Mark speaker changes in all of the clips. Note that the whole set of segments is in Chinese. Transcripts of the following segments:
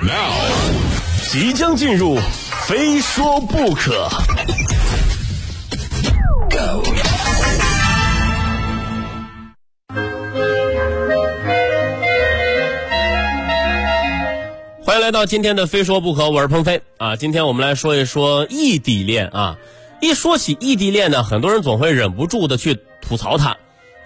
Speaker 1: Now，即将进入，非说不可。
Speaker 2: 欢迎来到今天的《非说不可》，我是鹏飞啊。今天我们来说一说异地恋啊。一说起异地恋呢，很多人总会忍不住的去吐槽它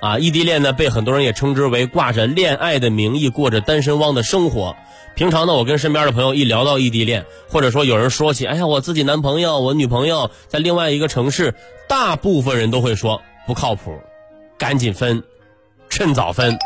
Speaker 2: 啊。异地恋呢，被很多人也称之为挂着恋爱的名义过着单身汪的生活。平常呢，我跟身边的朋友一聊到异地恋，或者说有人说起，哎呀，我自己男朋友、我女朋友在另外一个城市，大部分人都会说不靠谱，赶紧分，趁早分。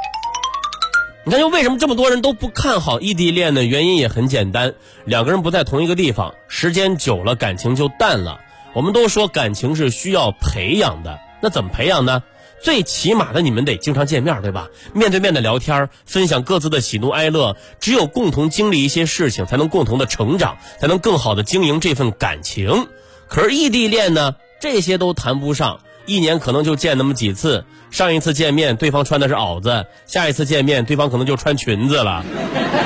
Speaker 2: 你看，就为什么这么多人都不看好异地恋呢？原因也很简单，两个人不在同一个地方，时间久了，感情就淡了。我们都说感情是需要培养的，那怎么培养呢？最起码的，你们得经常见面，对吧？面对面的聊天，分享各自的喜怒哀乐，只有共同经历一些事情，才能共同的成长，才能更好的经营这份感情。可是异地恋呢，这些都谈不上，一年可能就见那么几次。上一次见面，对方穿的是袄子；下一次见面，对方可能就穿裙子了。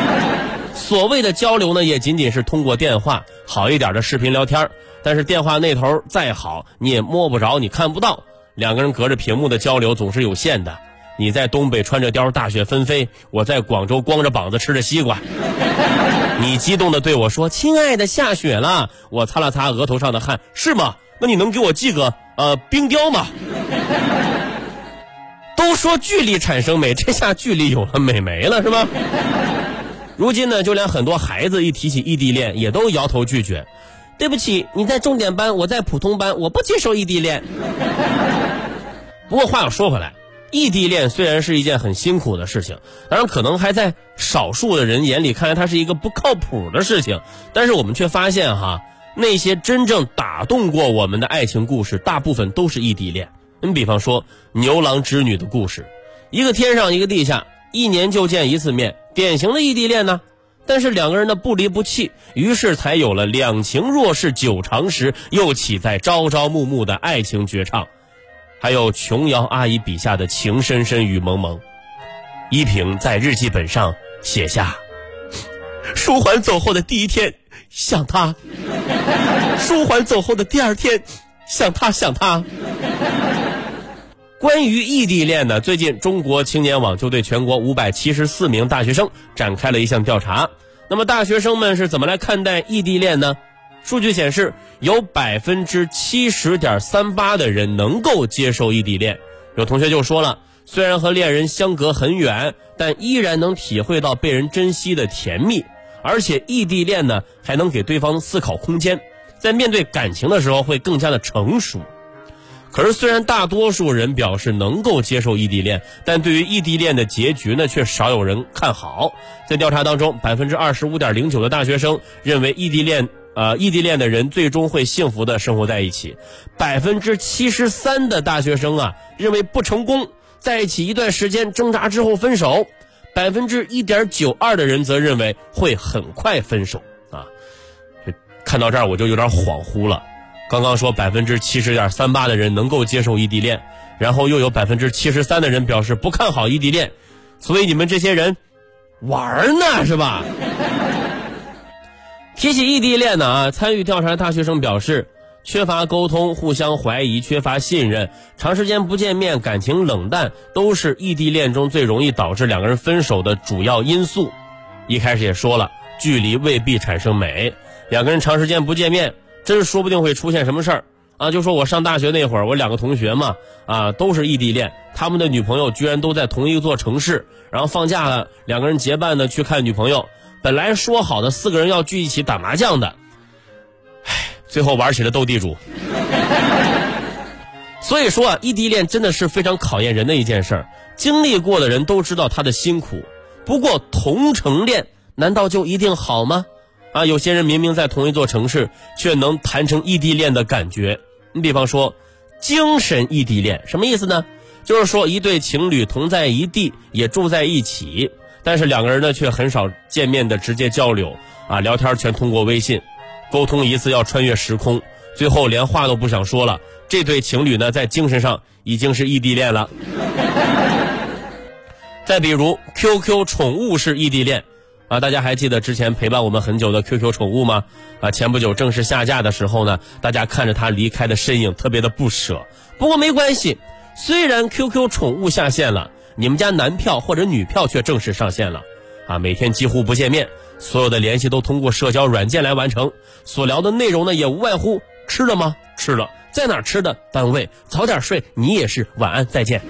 Speaker 2: 所谓的交流呢，也仅仅是通过电话，好一点的视频聊天。但是电话那头再好，你也摸不着，你看不到。两个人隔着屏幕的交流总是有限的。你在东北穿着貂，大雪纷飞；我在广州光着膀子吃着西瓜。你激动的对我说：“亲爱的，下雪了。”我擦了擦额头上的汗：“是吗？那你能给我寄个呃冰雕吗？”都说距离产生美，这下距离有了美没了是吧？如今呢，就连很多孩子一提起异地恋，也都摇头拒绝。对不起，你在重点班，我在普通班，我不接受异地恋。不过话又说回来，异地恋虽然是一件很辛苦的事情，当然可能还在少数的人眼里看来它是一个不靠谱的事情，但是我们却发现哈，那些真正打动过我们的爱情故事，大部分都是异地恋。你比方说牛郎织女的故事，一个天上一个地下，一年就见一次面，典型的异地恋呢。但是两个人的不离不弃，于是才有了“两情若是久长时，又岂在朝朝暮暮”的爱情绝唱。还有琼瑶阿姨笔下的情深深雨蒙蒙。依萍在日记本上写下：“舒缓走后的第一天，想他；舒缓走后的第二天，想他想他。”关于异地恋呢，最近中国青年网就对全国五百七十四名大学生展开了一项调查。那么大学生们是怎么来看待异地恋呢？数据显示，有百分之七十点三八的人能够接受异地恋。有同学就说了，虽然和恋人相隔很远，但依然能体会到被人珍惜的甜蜜。而且异地恋呢，还能给对方思考空间，在面对感情的时候会更加的成熟。可是，虽然大多数人表示能够接受异地恋，但对于异地恋的结局呢，却少有人看好。在调查当中，百分之二十五点零九的大学生认为异地恋，呃，异地恋的人最终会幸福的生活在一起；百分之七十三的大学生啊，认为不成功，在一起一段时间挣扎之后分手；百分之一点九二的人则认为会很快分手。啊，看到这儿我就有点恍惚了。刚刚说百分之七十点三八的人能够接受异地恋，然后又有百分之七十三的人表示不看好异地恋，所以你们这些人玩呢是吧？提起异地恋呢啊，参与调查的大学生表示，缺乏沟通、互相怀疑、缺乏信任、长时间不见面、感情冷淡，都是异地恋中最容易导致两个人分手的主要因素。一开始也说了，距离未必产生美，两个人长时间不见面。真说不定会出现什么事儿啊！就说我上大学那会儿，我两个同学嘛，啊，都是异地恋，他们的女朋友居然都在同一座城市，然后放假了，两个人结伴的去看女朋友。本来说好的四个人要聚一起打麻将的，唉，最后玩起了斗地主。所以说啊，异地恋真的是非常考验人的一件事儿，经历过的人都知道他的辛苦。不过同城恋难道就一定好吗？啊，有些人明明在同一座城市，却能谈成异地恋的感觉。你比方说，精神异地恋什么意思呢？就是说一对情侣同在一地，也住在一起，但是两个人呢却很少见面的直接交流，啊，聊天全通过微信，沟通一次要穿越时空，最后连话都不想说了。这对情侣呢，在精神上已经是异地恋了。再比如，QQ 宠物式异地恋。啊，大家还记得之前陪伴我们很久的 QQ 宠物吗？啊，前不久正式下架的时候呢，大家看着它离开的身影，特别的不舍。不过没关系，虽然 QQ 宠物下线了，你们家男票或者女票却正式上线了。啊，每天几乎不见面，所有的联系都通过社交软件来完成，所聊的内容呢，也无外乎吃了吗？吃了，在哪吃的？单位，早点睡，你也是，晚安，再见。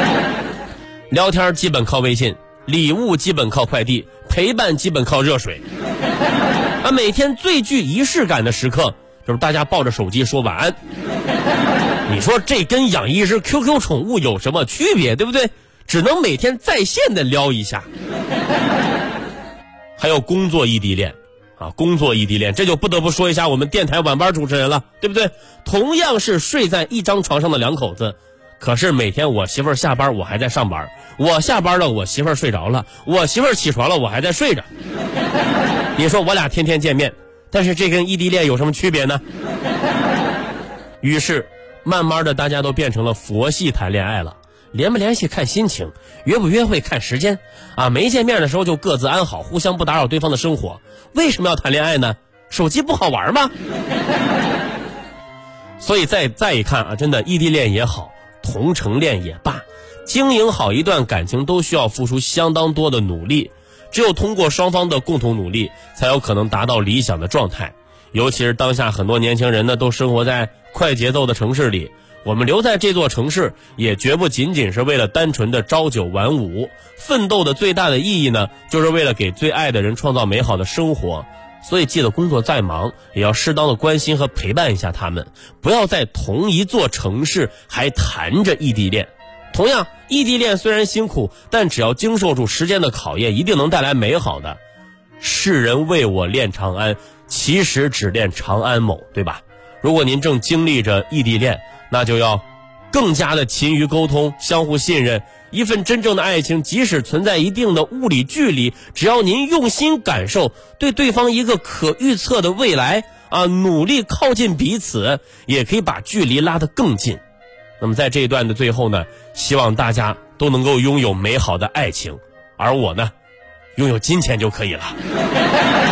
Speaker 2: 聊天基本靠微信，礼物基本靠快递。陪伴基本靠热水，啊，每天最具仪式感的时刻就是大家抱着手机说晚安。你说这跟养一只 QQ 宠物有什么区别？对不对？只能每天在线的撩一下。还有工作异地恋，啊，工作异地恋，这就不得不说一下我们电台晚班主持人了，对不对？同样是睡在一张床上的两口子。可是每天我媳妇儿下班，我还在上班；我下班了，我媳妇儿睡着了；我媳妇儿起床了，我还在睡着。你说我俩天天见面，但是这跟异地恋有什么区别呢？于是，慢慢的大家都变成了佛系谈恋爱了，联不联系看心情，约不约会看时间，啊，没见面的时候就各自安好，互相不打扰对方的生活。为什么要谈恋爱呢？手机不好玩吗？所以再再一看啊，真的异地恋也好。同城恋也罢，经营好一段感情都需要付出相当多的努力，只有通过双方的共同努力，才有可能达到理想的状态。尤其是当下很多年轻人呢，都生活在快节奏的城市里，我们留在这座城市，也绝不仅仅是为了单纯的朝九晚五，奋斗的最大的意义呢，就是为了给最爱的人创造美好的生活。所以，记得工作再忙，也要适当的关心和陪伴一下他们，不要在同一座城市还谈着异地恋。同样，异地恋虽然辛苦，但只要经受住时间的考验，一定能带来美好的。世人为我恋长安，其实只恋长安某，对吧？如果您正经历着异地恋，那就要更加的勤于沟通，相互信任。一份真正的爱情，即使存在一定的物理距离，只要您用心感受，对对方一个可预测的未来啊，努力靠近彼此，也可以把距离拉得更近。那么在这一段的最后呢，希望大家都能够拥有美好的爱情，而我呢，拥有金钱就可以了。